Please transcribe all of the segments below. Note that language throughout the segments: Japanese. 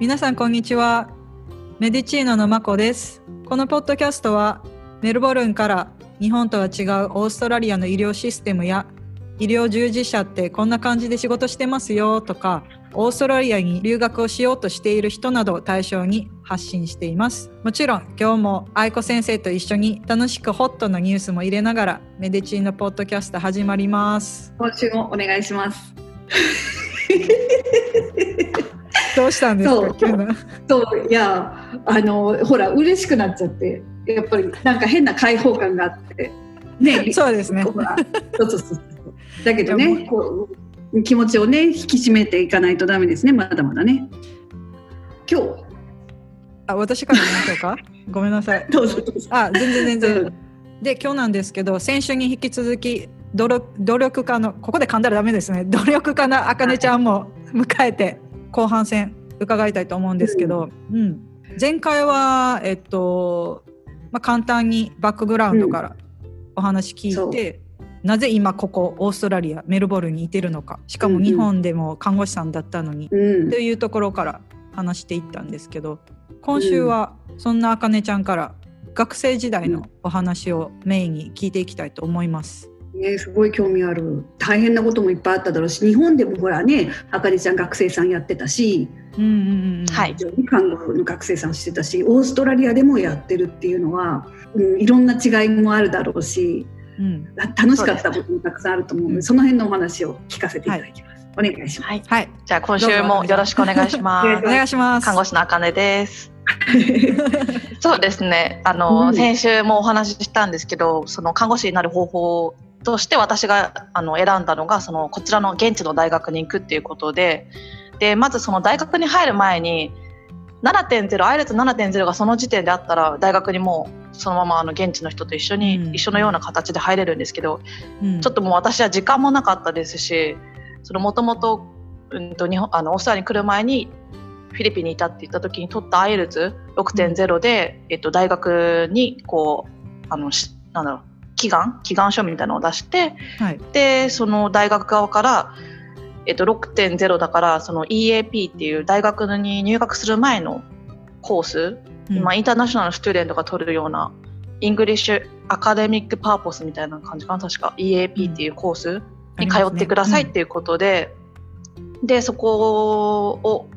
皆さんこんにちは。メディチーノのまこです。このポッドキャストはメルボルンから日本とは違うオーストラリアの医療システムや医療従事者ってこんな感じで仕事してますよとかオーストラリアに留学をしようとしている人などを対象に発信しています。もちろん今日も愛子先生と一緒に楽しくホットなニュースも入れながらメディチーノポッドキャスト始まります。今週もお願いします どうしたんですかそう。そういやあのほら嬉しくなっちゃってやっぱりなんか変な開放感があって。ね。そうですね。ほらそうそうそう。だけどねこう気持ちをね引き締めていかないとダメですね。まだまだね。今日。あ私から言いましょうか？ごめんなさい。どうぞどうぞ。あ全然全然、うん。で今日なんですけど先週に引き続き努力努力家のここで噛んだらダメですね。努力家のあかねちゃんも迎えて後半戦伺いたいと思うんですけど、うん。前回はえっと、まあ、簡単にバックグラウンドからお話聞いて、なぜ今ここオーストラリアメルボルンにいてるのかしかも日本でも看護師さんだったのに、うん。というところから話していったんですけど今週はそんなあかねちゃんから学生時代のお話をメインに聞いていきたいと思います。ね、すごい興味ある大変なこともいっぱいあっただろうし日本でもほらねあかりちゃん学生さんやってたしうんうんうんうんはい看護の学生さんしてたしオーストラリアでもやってるっていうのは、うん、いろんな違いもあるだろうしうんあ楽しかったこともたくさんあると思うのでその辺のお話を聞かせていただきます。お願いします。はい。はい、じゃあ今週もよろしくお願いします。お願いします。看護師のあかねです。そうですね。あの、うん先週もお話ししたんですけど、その看護師になる方法として私があの選んだのがそのこちらの現地の大学に行くっていうことで、でまずその大学に入る前に7.0アイレツ7.0がその時点であったら大学にもうそのままあの現地の人と一緒に、うん。一緒のような形で入れるんですけど、うん。ちょっともう私は時間もなかったですし、そのもともと、うんと日本、あの、オーストラリアに来る前に、フィリピンにいたって言った時に取った IELTS 6.0で、えっと、大学に、こう、あの、しなんだろう、志願？志願書みたいなのを出して、はい。で、その大学側から、えっと、6.0だから、その EAP っていう大学に入学する前のコース、うん。まあ、 international student が取るような、 English academic purpose みたいな感じかな、確か。EAP っていうコースに通ってくださいっていうことで、で、そこを、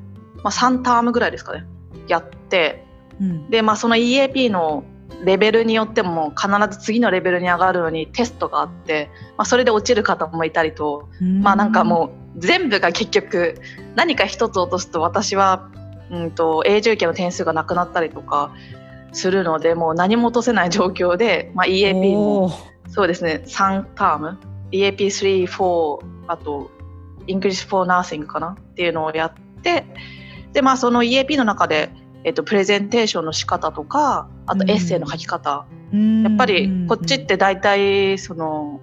まあ、3タームぐらいですかね、やって、うん。で、まあ、その EAP のレベルによっても必ず次のレベルに上がるのにテストがあって、まあ、それで落ちる方もいたりと、うん。まあなんかもう全部が結局何か一つ落とすと私は、うん、と永住権の点数がなくなったりとかするのでもう何も落とせない状況で、まあ、EAP もそうですね3ターム。EAP34 あと English for Nursing かな？っていうのをやってでまあその EAP の中で、えっと、プレゼンテーションの仕方とかあとエッセイの書き方、うん。やっぱりこっちって大体その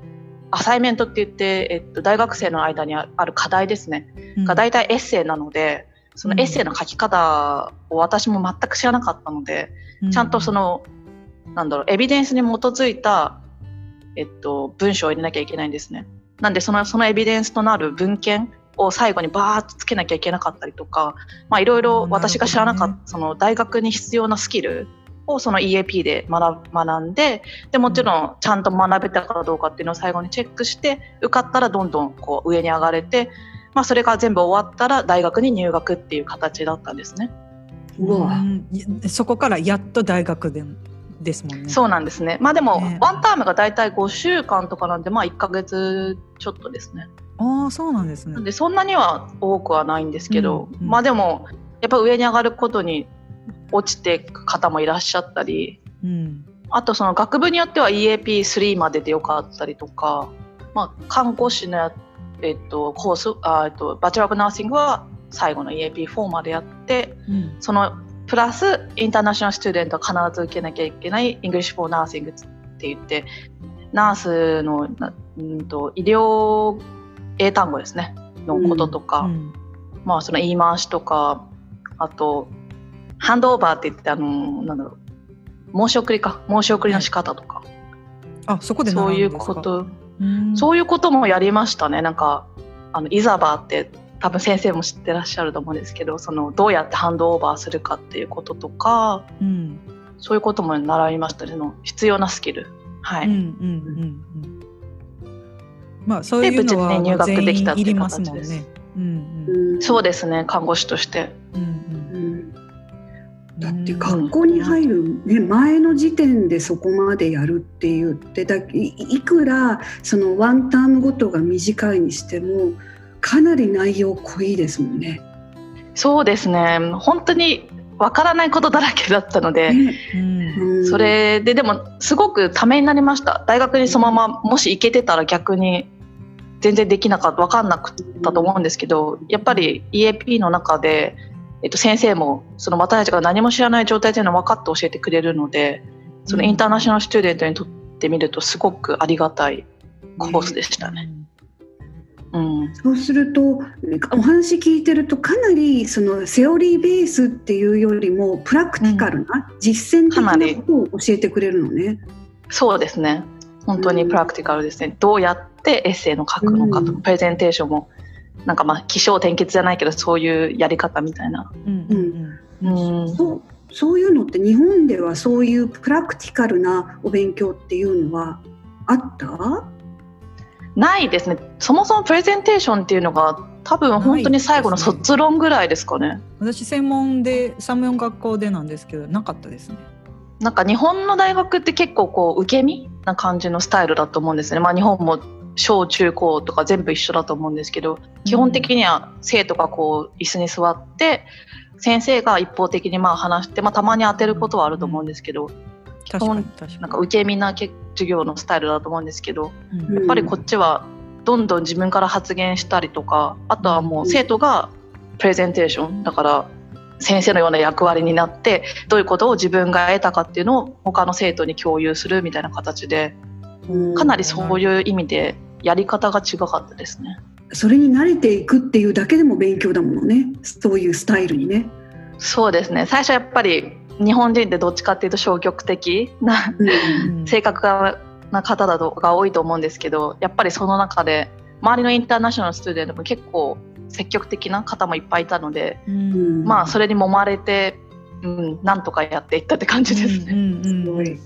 アサイメントって言って、えっと、大学生の間にある課題ですね、うん。が大体エッセイなのでそのエッセイの書き方を私も全く知らなかったので、ちゃんとそのなんだろうエビデンスに基づいた、えっと、文章を入れなきゃいけないんですね。なんでそのそのエビデンスとなる文献を最後にバーッとつけなきゃいけなかったりとか、まあ、いろいろ私が知らなかった、その大学に必要なスキルをその EAP で学学んででもちろんちゃんと学べたかどうかっていうのを最後にチェックして受かったらどんどんこう上に上がれて、まあ、それが全部終わったら大学に入学っていう形だったんですね。うわうんいそこからやっと大学でですもんね。そうなんですね。まあでも、ねワンタームが大体5週間とかなんで、まあ1ヶ月ちょっとですね。ああそうなんですね。なん。で、そんなには多くはないんですけど、うんうん。まあでも、やっぱ上に上がることに落ちていく方もいらっしゃったり、うん。あとその学部によっては EAP3 まででよかったりとか、まあ看護師のや、えっと、コース、あえっと、バチェラー・オブ・ナーシングは最後の EAP4 までやって、うん。そのプラスインターナショナルスチューデントは必ず受けなきゃいけない English for Nursing って言ってナースのなうんと医療英単語ですね。のこととか、うん。まあその言い回しとかあとハンドオーバーって言ってあのなんだろう。申し送りか。申し送りの仕方とか、あそこで習そういうこと。うん。そういうこともやりましたね。なんかあのイザバーって多分先生も知ってらっしゃると思うんですけどそのどうやってハンドオーバーするかっていうこととか、うん、そういうことも習いましたね。の必要なスキル。はい、うんうんうんうんまあそういうのは入学できたっていう形です。ね。うんうん、そうですね看護師として。うんだって学校に入る、ね、前の時点でそこまでやるって言ってだいくらそのワンタームごとが短いにしてもかなり内容濃いですもんね。そうですね。本当にわからないことだらけだったので、うん、それででもすごくためになりました。大学にそのままもし行けてたら逆に全然できなかった分かんなかったと思うんですけどやっぱり EAP の中でえっと、先生もその私たちが何も知らない状態というのを分かって教えてくれるのでそのインターナショナルスチューデントにとってみるとすごくありがたいコースでしたね。うん、そうするとお話聞いてるとかなりそのセオリーベースっていうよりもプラクティカルな、実践的なことを教えてくれるのね。そうですね。本当にプラクティカルですね、どうやってエッセイの書くのかとか、プレゼンテーションもなんかまあ起承転結じゃないけどそういうやり方みたいな。うんうんそうそういうのって日本ではそういうプラクティカルなお勉強っていうのはあった？ないですね。そもそもプレゼンテーションっていうのが多分本当に最後の卒論ぐらいですかね、ね、私専門で専門学校でなんですけどなかったですね。なんか日本の大学って結構こう受け身な感じのスタイルだと思うんですね。まあ日本も小中高とか全部一緒だと思うんですけど基本的には生徒がこう椅子に座って先生が一方的にまあ話して、まあ、たまに当てることはあると思うんですけど、基本なんか受け身な授業のスタイルだと思うんですけど、やっぱりこっちはどんどん自分から発言したりとかあとはもう生徒がプレゼンテーションだから先生のような役割になってどういうことを自分が得たかっていうのを他の生徒に共有するみたいな形でかなりそういう意味でやり方が違かったですね。それに慣れていくっていうだけでも勉強だものね。そういうスタイルにね。そうですね。最初やっぱり日本人ってどっちかっていうと消極的な、うん、性格な方だとが多いと思うんですけどやっぱりその中で周りのインターナショナルスチューデントも結構積極的な方もいっぱいいたので、うん、まあそれに揉まれて、うん、なんとかやっていったって感じですね。うん。うん。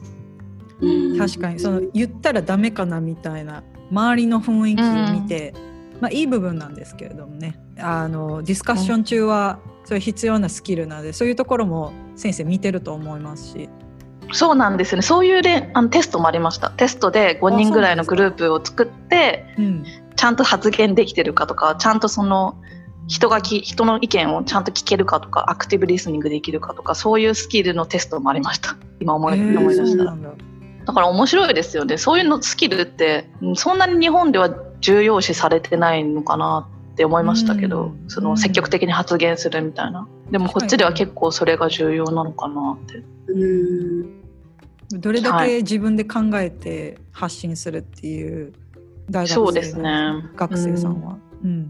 うん、確かにその言ったらダメかなみたいな周りの雰囲気を見て、うん、まあ、いい部分なんですけれどもね。あのディスカッション中はそういう必要なスキルなのでそういうところも先生見てると思いますし。そうなんですね。そういうであのテストもありました。テストで5人ぐらいのグループを作って、うん、ちゃんと発言できてるかとかちゃんとその人がき人の意見をちゃんと聞けるかとかアクティブリスニングできるかとかそういうスキルのテストもありました。今思い思い出した。ら。だから面白いですよね。そういうのスキルってそんなに日本では重要視されてないのかなって思いましたけど、その積極的に発言するみたいな。でもこっちでは結構それが重要なのかなって。うん。どれだけ自分で考えて発信するっていう大学生、ですね、学生さんは。うん、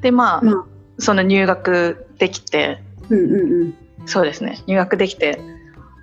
でまあ、まあ、その入学できて、うんうんうん、そうですね。入学できて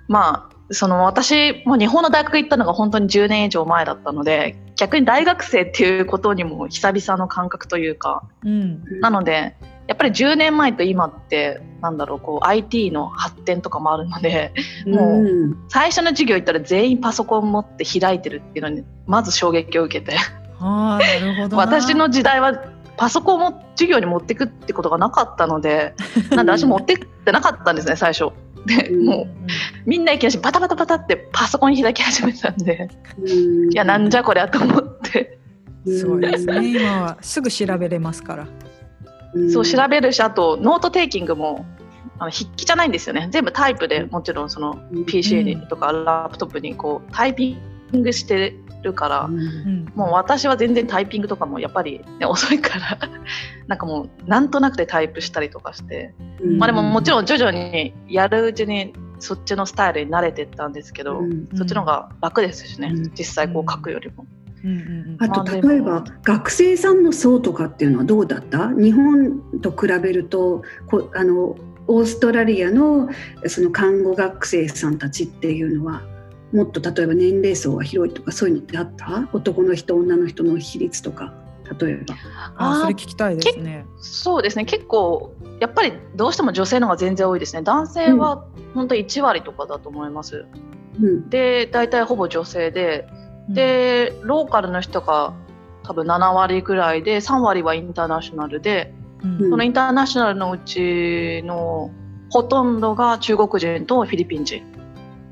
まあその私も日本の大学行ったのが本当に10年以上前だったので逆に大学生っていうことにも久々の感覚というか、うん、なのでやっぱり10年前と今ってなんだろうこう IT の発展とかもあるので、もう最初の授業行ったら全員パソコン持って開いてるっていうのにまず衝撃を受けて。あなるほど私の時代はパソコンも授業に持ってくってことがなかったので なんで私持ってってなかったんですね最初。でもうみんないきなりバタバタバタってパソコン開き始めたんで。いやなんじゃこりゃと思って。すごいですね。今はすぐ調べれますから。そう調べるしあと note taking もあの筆記じゃないんですよね。全部タイプでもちろんその PC にとかラップトップにこうタイピングしてるから、うん、もう私は全然タイピングとかもやっぱり、ね、遅いから なんかもうなんとなくでタイプしたりとかして、うん、まあでももちろん徐々にやるうちにそっちのスタイルに慣れてったんですけど、うん、そっちの方が楽ですしね、実際こう書くよりも。あと例えば学生さんの層とかっていうのはどうだった？日本と比べるとこあのオーストラリアのその看護学生さんたちっていうのは？もっと例えば年齢層が広いとかそういうのってあった？男の人女の人の比率とか。例えば。あそれ聞きたいですね。そうですね。結構やっぱりどうしても女性の方が全然多いですね。男性は本当1割とかだと思います。うん、で大体ほぼ女性で。でローカルの人が多分7割ぐらいで3割はインターナショナルで、うん、そのインターナショナルのうちのほとんどが中国人とフィリピン人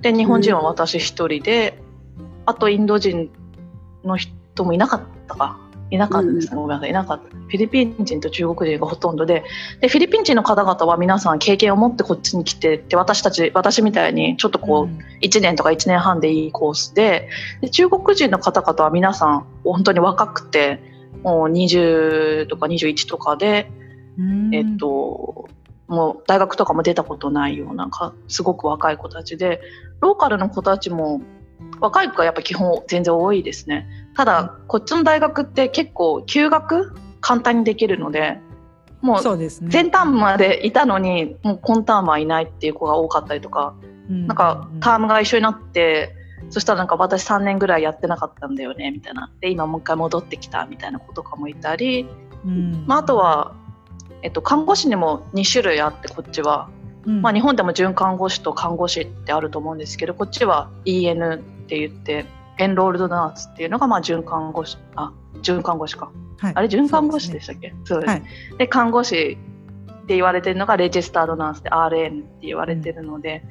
で日本人は私一人で、うん、あとインド人の人もいなかったか。いなかった。ですね、ごめんなさい。いなかった。フィリピン人と中国人がほとんどで。でフィリピン人の方々は皆さん経験を持ってこっちに来てで私たち私みたいにちょっとこう1年とか1年半でいいコースでで中国人の方々は皆さん本当に若くてもう20とか21とかで、えっともう大学とかも出たことないようなかすごく若い子たちでローカルの子たちも若い子がやっぱ基本全然多いですね。ただ、こっちの大学って結構休学簡単にできるのでもう前タームまでいたのにもう今タームはいないっていう子が多かったりとか、なんかタームが一緒になってそしたらなんか私3年ぐらいやってなかったんだよねみたいな。で今もう一回戻ってきたみたいな子とかもいたり、まあ、あとは、えっと、看護師にも2種類あってこっちは。まあ、日本でも准看護師と看護師ってあると思うんですけどこっちは EN って言ってエンロールドナースっていうのがまあ准看護師あ准看護師か、はい、あれ准看護師でしたっけ？そうです、ね、はい、で看護師って言われてるのがレジスタードナースで RN って言われてるので、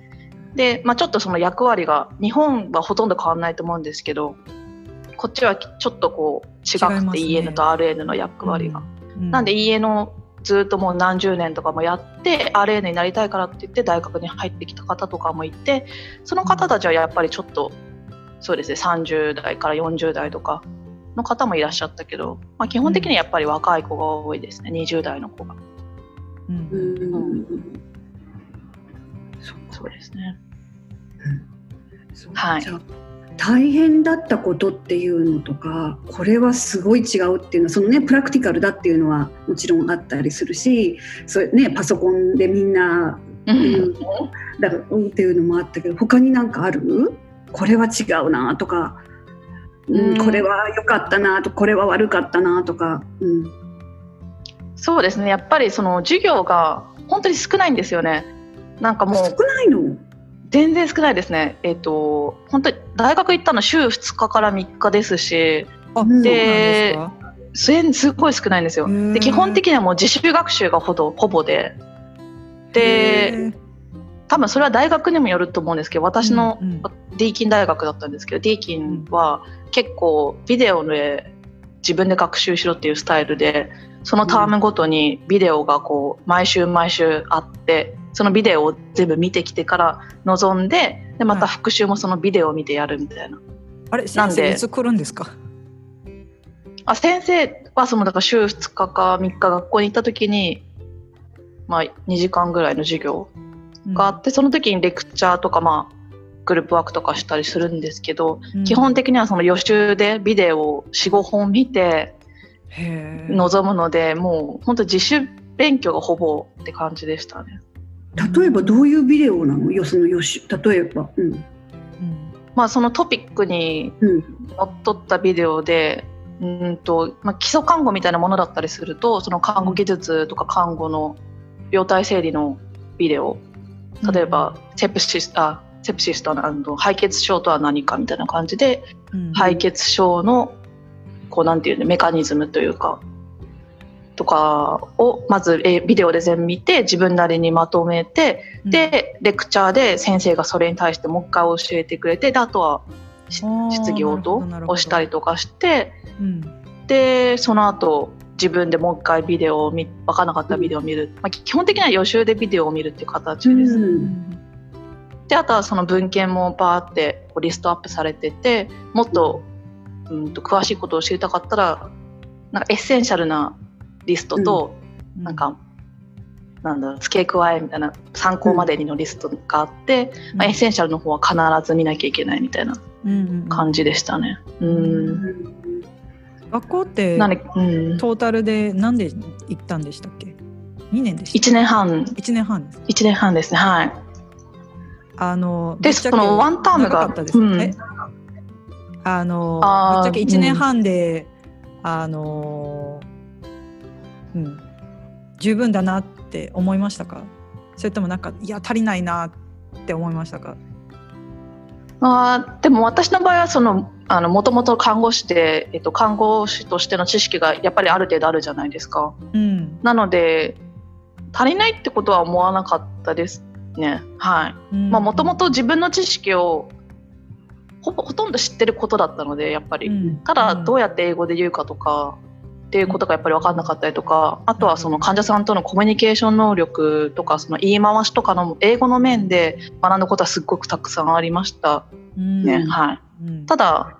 うん、で、まあ、ちょっとその役割が日本はほとんど変わらないと思うんですけどこっちはちょっとこう違くて、ね、EN と RN の役割が。うん。うん、なんで EN ずっともう何十年とかもやって RN になりたいからって言って大学に入ってきた方とかもいてその方たちはやっぱりちょっとそうですね30代から40代とかの方もいらっしゃったけど、まあ、基本的にやっぱり若い子が多いですね、うん、20代の子が。うん、うん、そうですね。はい。大変だったことっていうのとかこれはすごい違うっていうのはそのねプラクティカルだっていうのはもちろんあったりするしそれ、ね、パソコンでみんな、うん、だからっていうのもあったけど他になんかある？これは違うなとか、うん、これは良かったなとこれは悪かったなとか、うん、そうですね。やっぱりその授業が本当に少ないんですよね。なんかもう少ないの？全然少ないですね。えっ、ー、と本当に大学行ったの週2日から3日ですしですごい少ないんですよ。で基本的にはもう自主学習がほどほぼで。で多分それは大学にもよると思うんですけど私のディーキン大学だったんですけど、ディーキンは結構ビデオで自分で学習しろっていうスタイルでそのタームごとにビデオがこう毎週毎週あってそのビデオを全部見てきてから臨んででまた復習もそのビデオを見てやるみたいな。はい、あれ先生いつ来るんですか？あ先生はそのだから週2日か3日学校に行った時に、まあ、2時間ぐらいの授業があって、うん、その時にレクチャーとかまあグループワークとかしたりするんですけど、うん、基本的にはその予習でビデオを45本見て臨むのでもう本当自主勉強がほぼって感じでしたね。例えばどういうビデオなの？よその予習例えば、うん、まあ、そのトピックにのっとったビデオで、うん、うんとまあ、基礎看護みたいなものだったりするとその看護技術とか看護の病態整理のビデオ。例えば、セプシスあセプシスとは敗血症とは何かみたいな感じで、うん、敗血症のこうなんていうのメカニズムというかとかをまずビデオで全部見て自分なりにまとめて、うん、でレクチャーで先生がそれに対してもう一回教えてくれてであとは質疑応答をしたりとかして、うん、でその後自分でもう一回ビデオを見分からなかったビデオを見る、まあ、基本的には予習でビデオを見るっていう形です。うん。であとはその文献もバーってこうリストアップされててもっと,、うんと詳しいことを知りたかったらなんか essential なリストと、うん、なんかなんだろう付け加えみたいな参考までにのリストがあって、うん、まあ、 essential の方は必ず見なきゃいけないみたいな感じでしたね。うん、うん学校って、うん、トータルで何で行ったんでしたっけ？2年でした1年半。1年半です。1年半ですねはい。あのでそのワンタームがったです、うん、あのぶっちゃけ1年半で、あのうん、十分だなって思いましたか？それともなんかいや足りないなって思いましたか？あでも私の場合はそのあのもともと看護師で、えっと、看護師としての知識がやっぱりある程度あるじゃないですか。うん、なので足りないってことは思わなかったですね。はい。まあもともと自分の知識をほほとんど知ってることだったのでやっぱり、うん、ただどうやって英語で言うかとかっていうことがやっぱり分かんなかったりとかあとはその患者さんとのコミュニケーション能力とかその言い回しとかの英語の面で学んだことはすっごくたくさんありました。ね、うん、はい、ただ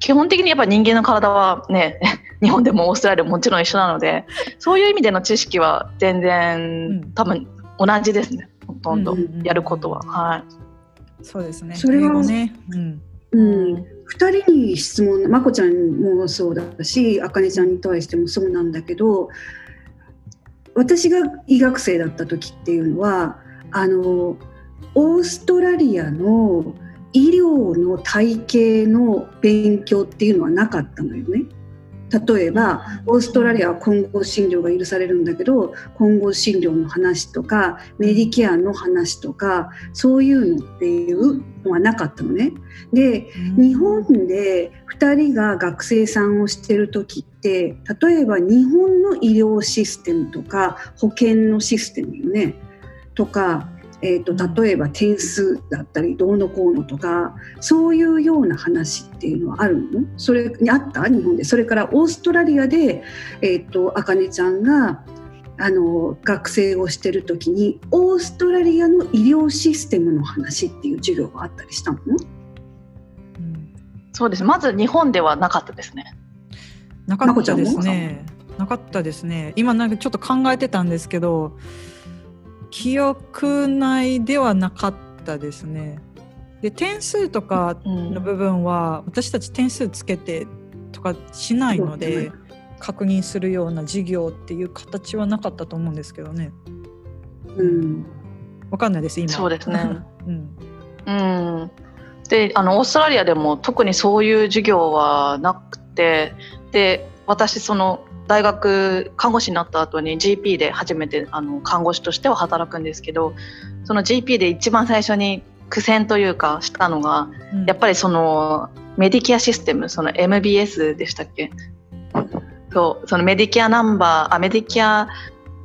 基本的にやっぱ人間の体はね 日本でもオーストラリアももちろん一緒なのでそういう意味での知識は全然多分同じですね。ほとんどやることは、はいそうですね。それはね、うん。うん、2人に質問まこちゃんもそうだしあかねちゃんに対してもそうなんだけど私が医学生だった時っていうのはあのオーストラリアの医療の体系の勉強っていうのはなかったのよね。例えばオーストラリアは混合診療が許されるんだけど混合診療の話とかメディケアの話とかそういうのっていうのはなかったのね。で日本で2人が学生さんをしてる時って例えば日本の医療システムとか保険のシステムよねとかえーと、例えば点数だったりどうのこうのとかそういうような話っていうのはあるの？それにあった？日本で。それからオーストラリアで、えーと、あかねちゃんがあの学生をしてる時にオーストラリアの医療システムの話っていう授業があったりしたの、うん、そうです。まず日本ではなかったですね。なかったですね。なかったですね。今なんかちょっと考えてたんですけど記憶内ではなかったですね。で点数とかの部分は、私たち点数つけてとかしないので、確認するような授業っていう形はなかったと思うんですけどね。うん。わかんないです今。そうですね。うん。うん。であのオーストラリアでも特にそういう授業はなくてで私その大学看護師になった後に GP で初めてあの看護師としては働くんですけどその GP で一番最初に苦戦というかしたのが、うん、やっぱりそのメディケアシステムその MBS でしたっけ？そうそのメディケアナンバーあメディケア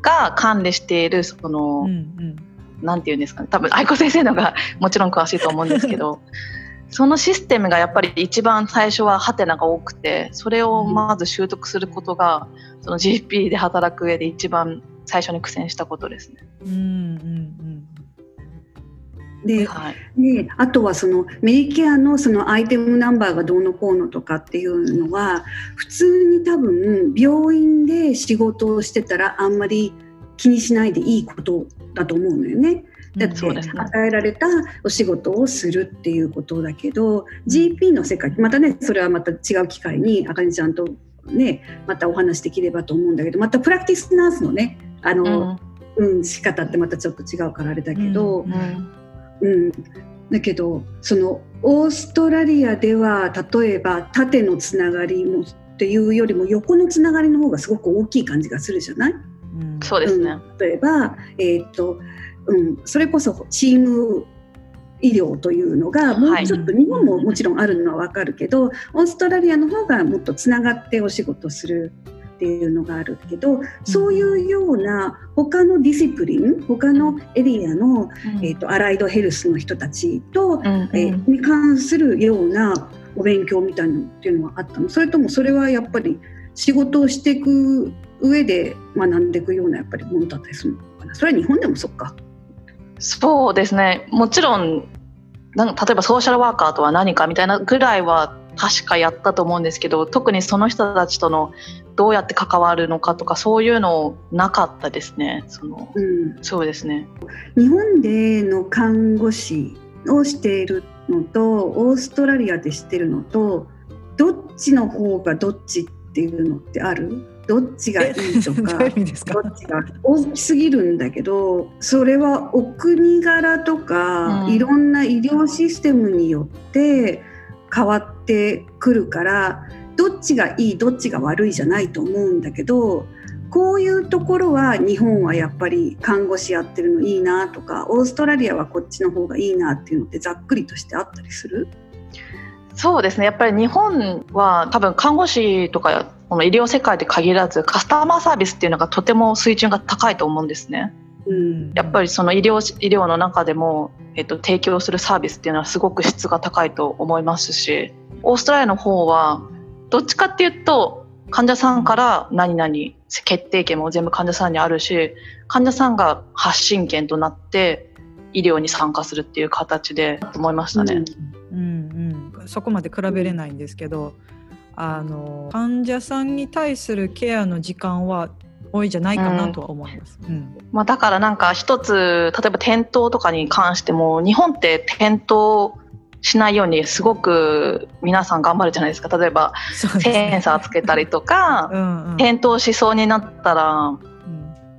が管理しているその、うんうん、なんていうんですかね。多分愛子先生のがもちろん詳しいと思うんですけど そのシステムがやっぱり一番最初はハテナが多くてそれをまず習得することが、その GP で働く上で一番最初に苦戦したことですね。うんうんうんで、はい、であとはそのメディケアのそのアイテムナンバーがどうのこうのとかっていうのは普通に多分病院で仕事をしてたらあんまり気にしないでいいことだと思うのよね。だって与えられたお仕事をするっていうことだけど GP の世界またねそれはまた違う機会にあかねちゃんとねまたお話できればと思うんだけどまたプラクティスナースのねあの、うん、うん、仕方ってまたちょっと違うからあれだけど、うん、うん、だけどそのオーストラリアでは例えば縦のつながりもっていうよりも横のつながりの方がすごく大きい感じがするじゃない、うん、そうですね、例えば、えーとうん、それこそチーム医療というのがもうちょっと日本ももちろんあるのは分かるけど、オーストラリアの方がもっとつながってお仕事するっていうのがあるけど、そういうような他のディシプリン他のエリアの、えーと、アライドヘルスの人たちと、えー、に関するようなお勉強みたいなのっていうのはあったの？それともそれはやっぱり仕事をしていく上で学んでいくようなやっぱりものだったりするのかな？それは日本でもそっか。そうですね。もちろんなん例えばソーシャルワーカーとは何かみたいなぐらいは確かやったと思うんですけど特にその人たちとのどうやって関わるのかとかそういうのなかったですね。その、うん、そうですね。日本での看護師をしているのとオーストラリアでしてるのとどっちの方がどっちっていうのってある？どっちがいいとか どっちが大きすぎるんだけどそれはお国柄とか、うん、いろんな医療システムによって変わってくるからどっちがいいどっちが悪いじゃないと思うんだけどこういうところは日本はやっぱり看護師やってるのいいなとかオーストラリアはこっちの方がいいなっていうのってざっくりとしてあったりする？そうですねやっぱり日本は多分看護師とかこの医療世界で限らずカスタマーサービスっていうのがとても水準が高いと思うんですね。うん、やっぱりその医療医療の中でも、えっと、提供するサービスっていうのはすごく質が高いと思いますしオーストラリアの方はどっちかっていうと患者さんから何々決定権も全部患者さんにあるし患者さんが発信権となって医療に参加するっていう形で思いましたね。うん、うんうん、そこまで比べれないんですけどあの患者さんに対するケアの時間は多いじゃないかなとは思います。うん、まあ、だからなんか一つ例えば転倒とかに関しても日本って転倒しないようにすごく皆さん頑張るじゃないですか。例えば、センサーつけたりとかうん、転倒しそうになったら、う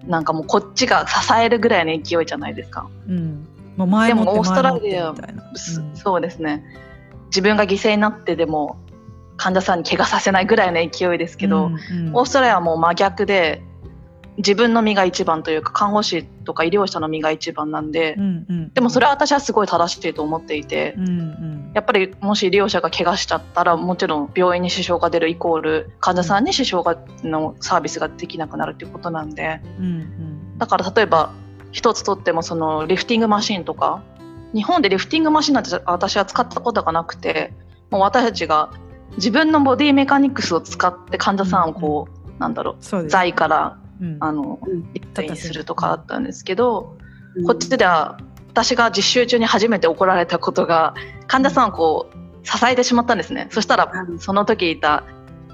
ん、なんかもうこっちが支えるぐらいの勢いじゃないですか。うん、もう前でもオーストラリア、うん、そうですね自分が犠牲になってでも患者さんに怪我させないぐらいの勢いですけど、うんうん、オーストラリアはもう真逆で自分の身が一番というか看護師とか医療者の身が一番なんで、うんうん、でもそれは私はすごい正しいと思っていて、うんうん、やっぱりもし医療者が怪我しちゃったらもちろん病院に支障が出るイコール患者さんに支障がのサービスができなくなるっていうことなんで、うんうん、だから例えば一つとってもそのリフティングマシンとか日本でリフティングマシンなんて私は使ったことがなくてもう私たちが自分のボディメカニクスを使って患者さんをこう、うん、なんだろう財からあの、行ったりするとかあったんですけど、こっちでは私が実習中に初めて怒られたことが患者さんをこう支えてしまったんですね。そしたらその時いた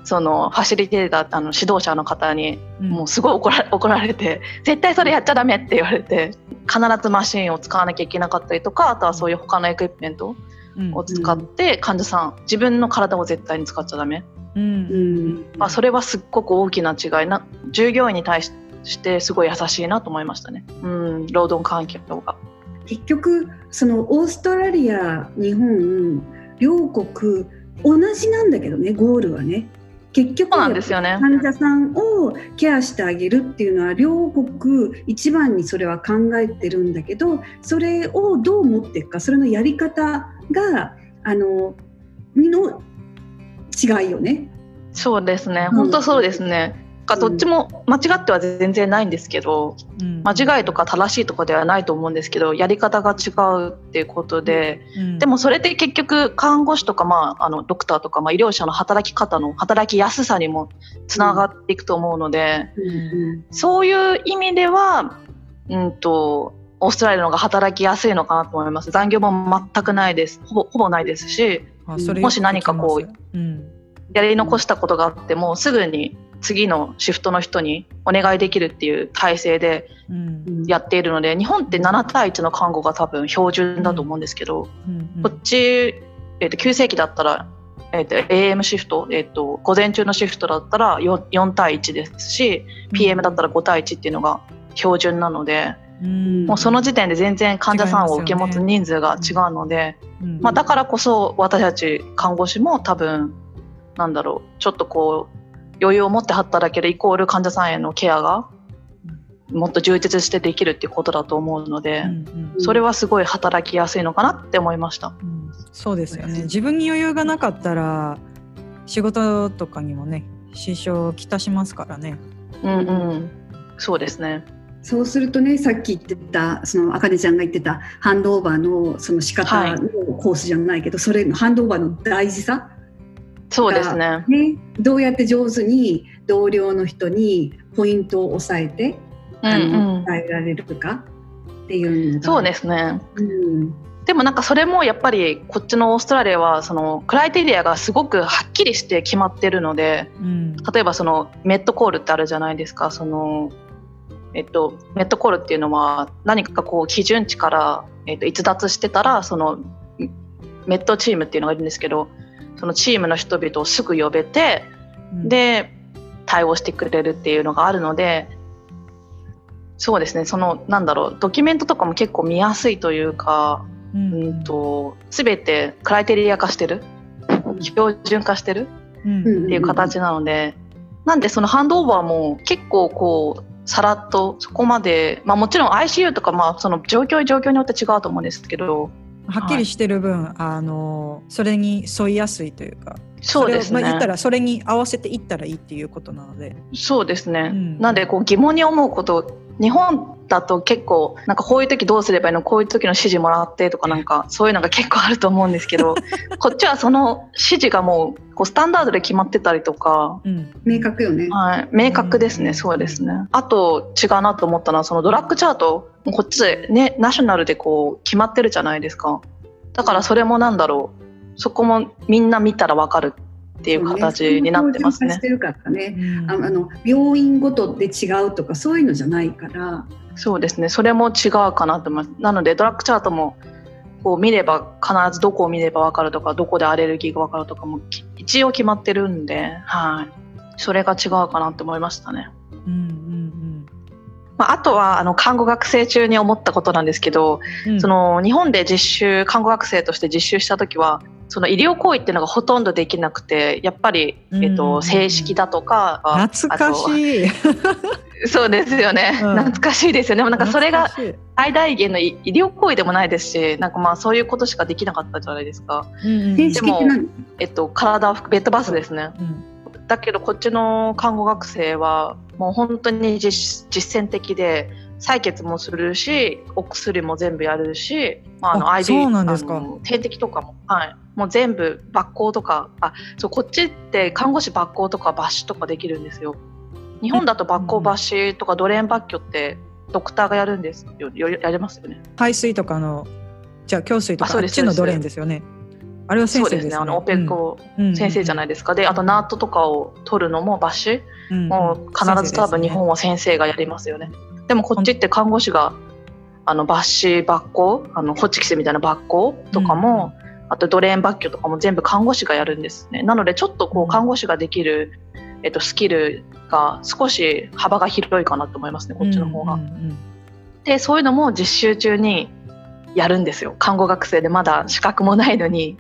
そのファシリテーターあの指導者の方にもうすごい怒ら 怒られて絶対それやっちゃダメって言われて必ずマシンを使わなきゃいけなかったりとかあとはそういう他のエクイプメントを使って患者さん自分の体を絶対に使っちゃダメ。うん。まあ、それはすっごく大きな違いな従業員に対してすごい優しいなと思いましたね、うん、労働環境が。結局そのオーストラリア日本両国同じなんだけどねゴールはね結局患者さんをケアしてあげるっていうのは両国一番にそれは考えてるんだけどそれをどう持っていくかそれのやり方があのの違いよね。そうですね、本当そうですね。かどっちも間違っては全然ないんですけど、うん、間違いとか正しいとかではないと思うんですけどやり方が違うっていうことで、うん、でもそれって結局看護師とか、まあ、あのドクターとか、まあ、医療者の働き方の働きやすさにもつながっていくと思うので、うん、そういう意味では、うんと、オーストラリアの方が働きやすいのかなと思います。残業も全くないです。ほぼほぼないですしもし何かこう、うん、やり残したことがあってもすぐに次のシフトの人にお願いできるっていう体制でやっているので、うん、日本って7対1の看護が多分標準だと思うんですけど、うん。うん、こっち、えー、と急性期だったら、えー、と AM シフト、えー、と午前中のシフトだったら 4, 4対1ですし PM だったら5対1っていうのが標準なので。もうその時点で全然患者さんを受け持つ人数が違うので、ね、まあ、だからこそ私たち看護師も多分なんだろうちょっとこう余裕を持って働けるイコール患者さんへのケアがもっと充実してできるっていうことだと思うので、うんうん、それはすごい働きやすいのかなって思いました、うん、そうですよね。自分に余裕がなかったら仕事とかにもね支障をきたしますからね。うんうん。そうですね。そうするとねさっき言ってたそのあかねちゃんが言ってたハンドオーバーのその仕方のコースじゃないけど、はい、それのハンドオーバーの大事さそうですね。ねどうやって上手に同僚の人にポイントを押さえて、うんうん、伝えられるかっていうのそうですね、うん、でもなんかそれもやっぱりこっちのオーストラリアはそのクライテリアがすごくはっきりして決まってるので、うん、例えばそのメットコールってあるじゃないですか。そのえっと、メットコールっていうのは何かこう基準値から、えっと、逸脱してたらそのメットチームっていうのがいるんですけどそのチームの人々をすぐ呼べて、うん、で対応してくれるっていうのがあるのでそうですね。そのなんだろうドキュメントとかも結構見やすいというか、うん、うんと全てクライテリア化してる標準化してるうん。っていう形なので、なんでそのハンドオーバーも結構こうさらっとそこまで、まあ、もちろん ICU とかまあその状況状況によって違うと思うんですけどはっきりしてる分、あのそれに沿いやすいというかそうですね。まあ、言ったらそれに合わせていったらいいっていうことなので。そうですね、うん。なんでこう疑問に思うこと日本だと結構なんかこういう時どうすればいいのこういう時の指示もらってとかなんかそういうのが結構あると思うんですけど こっちはその指示がもうこうスタンダードで決まってたりとか、うん。明確よね。はい、明確ですね、うんそうですね。あと違うなと思ったのはそのドラッグチャートこっちでねナショナルでこう決まってるじゃないですか。だからそれもなんだろうそこもみんな見たらわかるっていう形になってますねね。ああの病院ごとで違うとかそういうのじゃないから。そうですね、それも違うかなと思います。なので、ドラッグチャートもこう見れば、必ずどこを見れば分かるとか、どこでアレルギーが分かるとかもき一応決まってるんで、はい。それが違うかなと思いましたね。うんうんまあ、あとは、あの、看護学生中に思ったことなんですけど、うんその、日本で実習、看護学生として実習した時は、その医療行為っていうのがほとんどできなくて、やっぱり、えっうんと、正式だとか、懐かしいい。そうですよね。うん懐かしいですよね。でもなんかそれが最大限の医医療行為でもないですし、なんかまあそういうことしかできなかったじゃないですか。うんうん正式って何？えっと、体を拭くベッドバスですね。うんだけどこっちの看護学生はもう本当に実実践的で、採血もするし、お薬も全部やるし、まあ、あのあ ID そうなんですかあの点滴とかも、はい、もう全部抜膏とか、あ、そうこっちって看護師抜膏とか抜歯とかできるんですよ。日本だと抜膏抜歯とかドレーン抜去ってドクターがやるんですよ。よやりますよね。排水とかのじゃあ胸水とあそうですかあっちのドレーンですよねあれは先そうですね。生ですねあのオペコうん先生じゃないですか。で、あとナートとかを取るのも抜歯うんもう必ず多分日本は先生がやりますよね。でもこっちって看護師があの抜歯抜膏あのホチキスみたいな抜膏とかも、あとドレーン抜去とかも全部看護師がやるんですね。なのでちょっとこう看護師ができる、えっと、スキルが少し幅が広いかなと思いますねこっちの方が。うんうんでそういうのも実習中にやるんですよ。看護学生でまだ資格もないのに。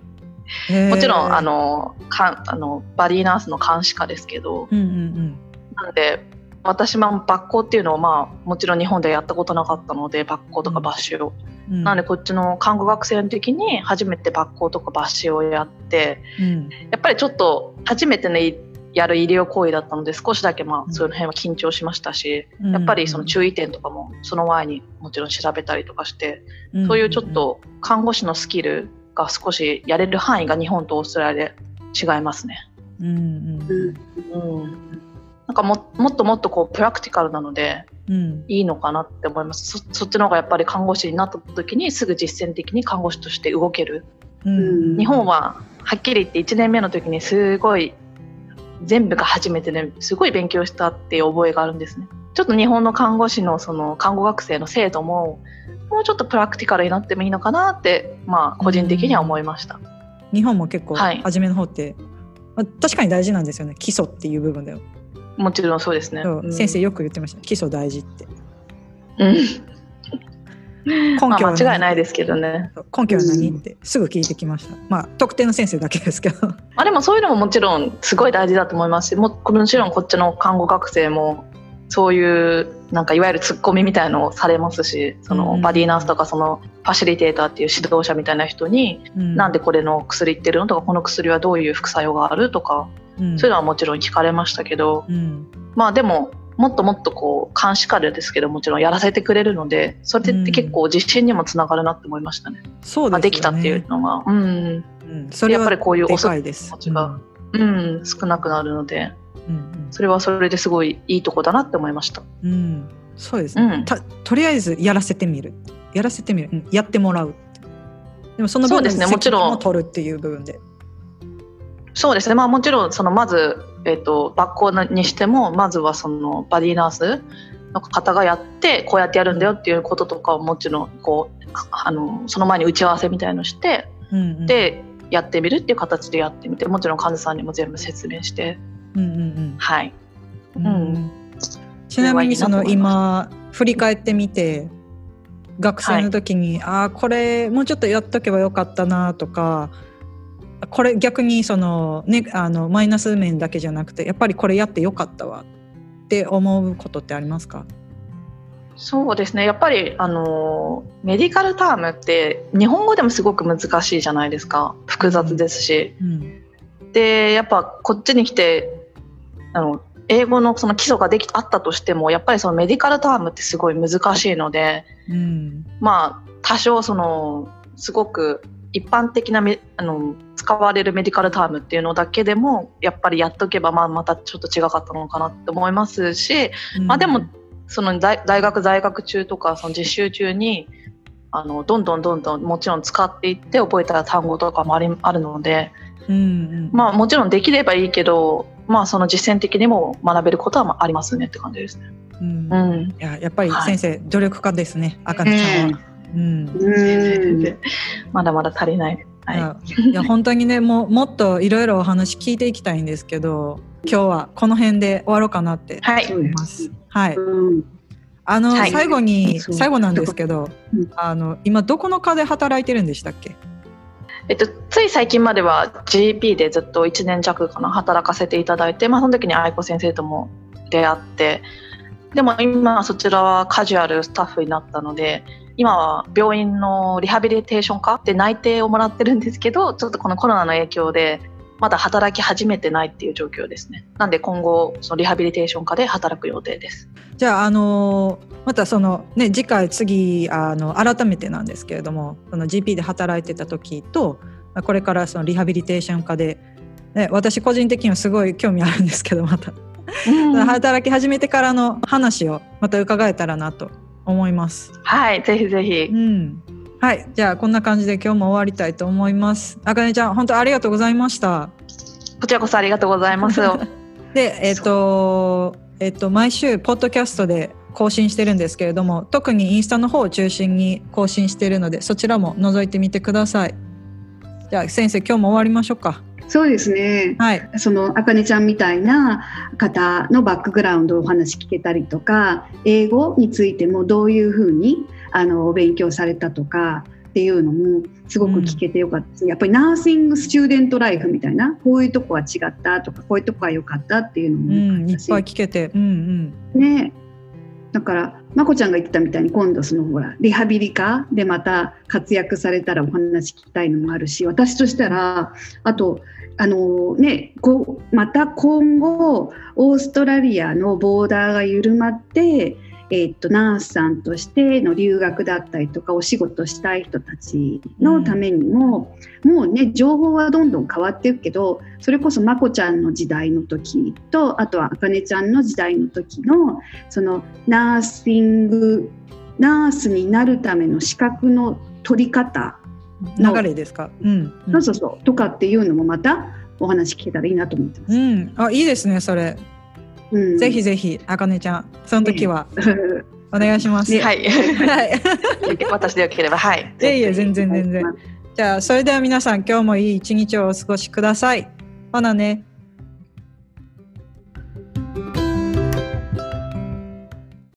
もちろんあのかあのバディナースの監視下ですけど。うんうんなので私も抜膏っていうのをまあもちろん日本でやったことなかったので抜膏とか抜歯を、うんなのでこっちの看護学生の時に初めて抜膏とか抜歯をやってうん。やっぱりちょっと初めてのいやる医療行為だったので少しだけまうん。あその辺は緊張しましたし、うん。やっぱりその注意点とかもその前にもちろん調べたりとかして、そういうちょっと看護師のスキルが少しやれる範囲が日本とオーストラリアで違いますね。うん。うん。うん。うん、なんかももっともっとこうプラクティカルなのでうん。いいのかなって思います。そそっちの方がやっぱり看護師になった時にすぐ実践的に看護師として動ける。うん。日本ははっきり言って1年目の時にすごい全部が初めてですごい勉強したっていう覚えがあるんですね。ちょっと日本の看護師のその看護学生の制度ももうちょっとプラクティカルになってもいいのかなってまあ個人的には思いました、日本も結構はい。初めの方って、まあ確かに大事なんですよね。基礎っていう部分では、もちろんそうですね、そううん。先生よく言ってました。基礎大事って。うん。根拠まはあ間違いないですけどね。根拠は何ってすぐ聞いてきました。まあ特定の先生だけですけど。まあ、でもそういうのももちろんすごい大事だと思いますしももちろんこっちの看護学生もそういうなんかいわゆるツッコミみたいのをされますしそうん。のバディナースとかそのファシリテーターっていう指導者みたいな人に、なんでこれの薬言ってるのとかこの薬はどういう副作用があるとか、うん。そういうのはもちろん聞かれましたけどうん。まあでももっともっとこう監視下でですけどもちろんやらせてくれるのでそれって結構自信にもつながるなって思いましたね。そうでね。あできたっていうのが、うん。うん、それはやっぱりこういうでかいです。気持ちがうん、少なくなるので。うんそれはそれですごいいいとこだなって思いました。うん。うんそうですね、うん。たとりあえずやらせてみる。やらせてみる、うん。やってもらう。でもその分そうですね。もちろん。責任も取るっていう部分で。そうですね。まあもちろんそのまずえっ、と学校にしてもまずはそのバディナースの方がやってこうやってやるんだよっていうこととかをもちろんこうあのその前に打ち合わせみたいのしてうんうん。でやってみるっていう形でやってみてもちろん患者さんにも全部説明してうんうんはい。うん。うん。ちなみにその今振り返ってみて学生の時に、ああこれもうちょっとやっとけばよかったなとかこれ逆にその、ね、あのマイナス面だけじゃなくてやっぱりこれやってよかったわって思うことってありますか？そうですね。やっぱりあのメディカルタームって日本語でもすごく難しいじゃないですか。複雑ですし。うん、でやっぱこっちに来てあの英語のその基礎ができあったとしてもやっぱりそのメディカルタームってすごい難しいので、うん、まあ多少そのすごく一般的なめあの使われるメディカルタームっていうのだけでもやっぱりやっとけばまあまたちょっと違かったのかなって思いますし、うん、まあでもその大学在学中とかその実習中にあのどんどんどんどんもちろん使っていって覚えた単語とかもありあるので、うんうん、まあもちろんできればいいけどまあその実践的にも学べることはありますねって感じですね。うん、うん、いややっぱり先生、はい、努力家ですね、あかねさんは。うん、うん。まだまだ足りない。はい、いや本当にねもうもっといろいろお話聞いていきたいんですけど今日はこの辺で終わろうかなって思います。はい、はいあの、はい、最後に最後なんですけど、あの今どこの科で働いてるんでしたっけ？えっと、つい最近までは GP でずっと1年弱かな働かせていただいて、まあ、その時に愛子先生とも出会ってでも今そちらはカジュアルスタッフになったので今は病院のリハビリテーション科で内定をもらってるんですけどちょっとこのコロナの影響でまだ働き始めてないっていう状況ですね。なんで今後そのリハビリテーション科で働く予定です。じゃああのまたそのね次回次あの改めてなんですけれどもその GP で働いてた時とこれからそのリハビリテーション科で、ね、私個人的にはすごい興味あるんですけどまた、うん、働き始めてからの話をまた伺えたらなと思います。はいぜひぜひ、うんはい、じゃあこんな感じで今日も終わりたいと思います。あかねちゃん、本当ありがとうございました。こちらこそありがとうございます。で、えっ、ー、と、えっ、ー、と、毎週ポッドキャストで更新してるんですけれども、特にインスタの方を中心に更新しているので、そちらも覗いてみてください。じゃあ先生、今日も終わりましょうか。そうですね。はい。そのあかねちゃんみたいな方のバックグラウンドをお話聞けたりとか、英語についてもどういうふうにあの勉強されたとかっていうのもすごく聞けてよかったです、うん、やっぱりナーシングスチューデントライフみたいなこういうとこは違ったとかこういうとこは良かったっていうのも、うん、いっぱい聞けて、うんうん、ねだからまこちゃんが言ってたみたいに今度そのほらリハビリ科でまた活躍されたらお話聞きたいのもあるし私としたらあとあのねこまた今後オーストラリアのボーダーが緩まってえー、っとナースさんとしての留学だったりとかお仕事したい人たちのためにも、うん、もうね情報はどんどん変わっていくけどそれこそまこちゃんの時代の時とあとはあかねちゃんの時代の時のそのナーシングナースになるための資格の取り方流れですか、うん、うん、そうそうそうとかっていうのもまたお話聞けたらいいなと思ってます。うん、あいいですねそれぜひぜひあかねちゃんその時は、お願いします。はい。はい。私でよければ、はい。いえいえ、全然全然。じゃあ、それでは皆さん、今日もいい一日をお過ごしください。ほなね。